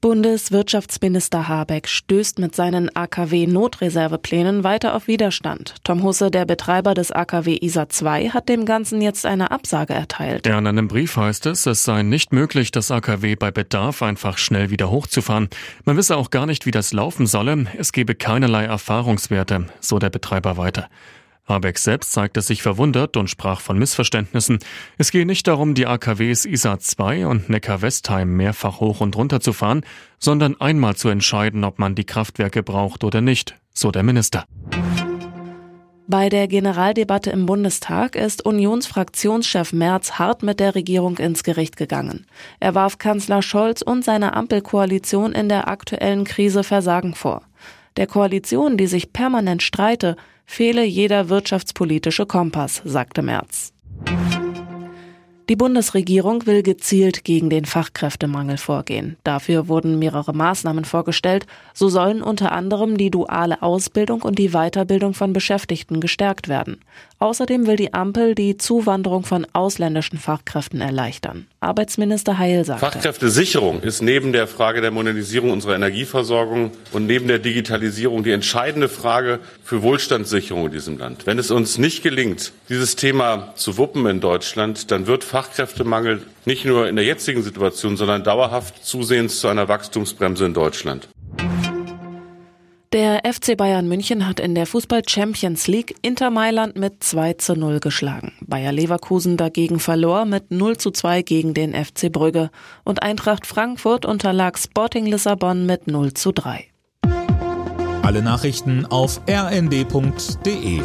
Bundeswirtschaftsminister Habeck stößt mit seinen AKW-Notreserveplänen weiter auf Widerstand. Tom Husse, der Betreiber des AKW ISA 2, hat dem Ganzen jetzt eine Absage erteilt. Ja, in einem Brief heißt es, es sei nicht möglich, das AKW bei Bedarf einfach schnell wieder hochzufahren. Man wisse auch gar nicht, wie das laufen solle. Es gebe keinerlei Erfahrungswerte, so der Betreiber weiter. Habeck selbst zeigte sich verwundert und sprach von Missverständnissen. Es gehe nicht darum, die AKWs ISA 2 und Neckar-Westheim mehrfach hoch und runter zu fahren, sondern einmal zu entscheiden, ob man die Kraftwerke braucht oder nicht, so der Minister. Bei der Generaldebatte im Bundestag ist Unionsfraktionschef Merz hart mit der Regierung ins Gericht gegangen. Er warf Kanzler Scholz und seiner Ampelkoalition in der aktuellen Krise Versagen vor. Der Koalition, die sich permanent streite, fehle jeder wirtschaftspolitische Kompass, sagte Merz. Die Bundesregierung will gezielt gegen den Fachkräftemangel vorgehen. Dafür wurden mehrere Maßnahmen vorgestellt. So sollen unter anderem die duale Ausbildung und die Weiterbildung von Beschäftigten gestärkt werden. Außerdem will die Ampel die Zuwanderung von ausländischen Fachkräften erleichtern. Arbeitsminister Heil sagte. Fachkräftesicherung ist neben der Frage der Modernisierung unserer Energieversorgung und neben der Digitalisierung die entscheidende Frage für Wohlstandssicherung in diesem Land. Wenn es uns nicht gelingt, dieses Thema zu wuppen in Deutschland, dann wird Fachkräftemangel nicht nur in der jetzigen Situation, sondern dauerhaft zusehends zu einer Wachstumsbremse in Deutschland. Der FC Bayern München hat in der Fußball Champions League Inter Mailand mit 2 zu 0 geschlagen. Bayer Leverkusen dagegen verlor mit 0 zu 2 gegen den FC Brügge und Eintracht Frankfurt unterlag Sporting Lissabon mit 0 zu 3. Alle Nachrichten auf rnd.de